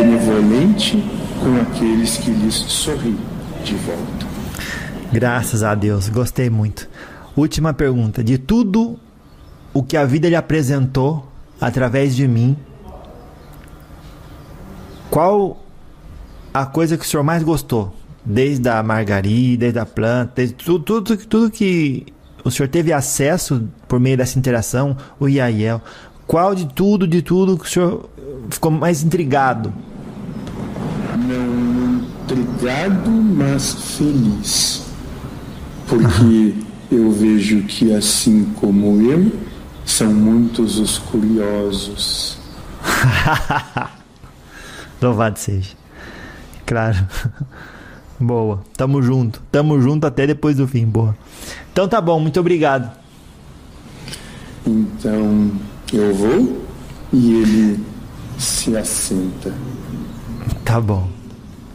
benevolente com aqueles que lhes sorri de volta. Graças a Deus, gostei muito. Última pergunta: de tudo o que a vida lhe apresentou através de mim, qual a coisa que o senhor mais gostou? Desde a margarida, desde a planta, desde tudo, tudo, tudo que o senhor teve acesso por meio dessa interação, o Iael. Qual de tudo, de tudo que o senhor ficou mais intrigado? Não intrigado, mas feliz. Porque eu vejo que, assim como eu, são muitos os curiosos. Louvado seja. Claro. Boa. Tamo junto. Tamo junto até depois do fim. Boa. Então tá bom. Muito obrigado. Então eu vou e ele se assenta. Tá bom.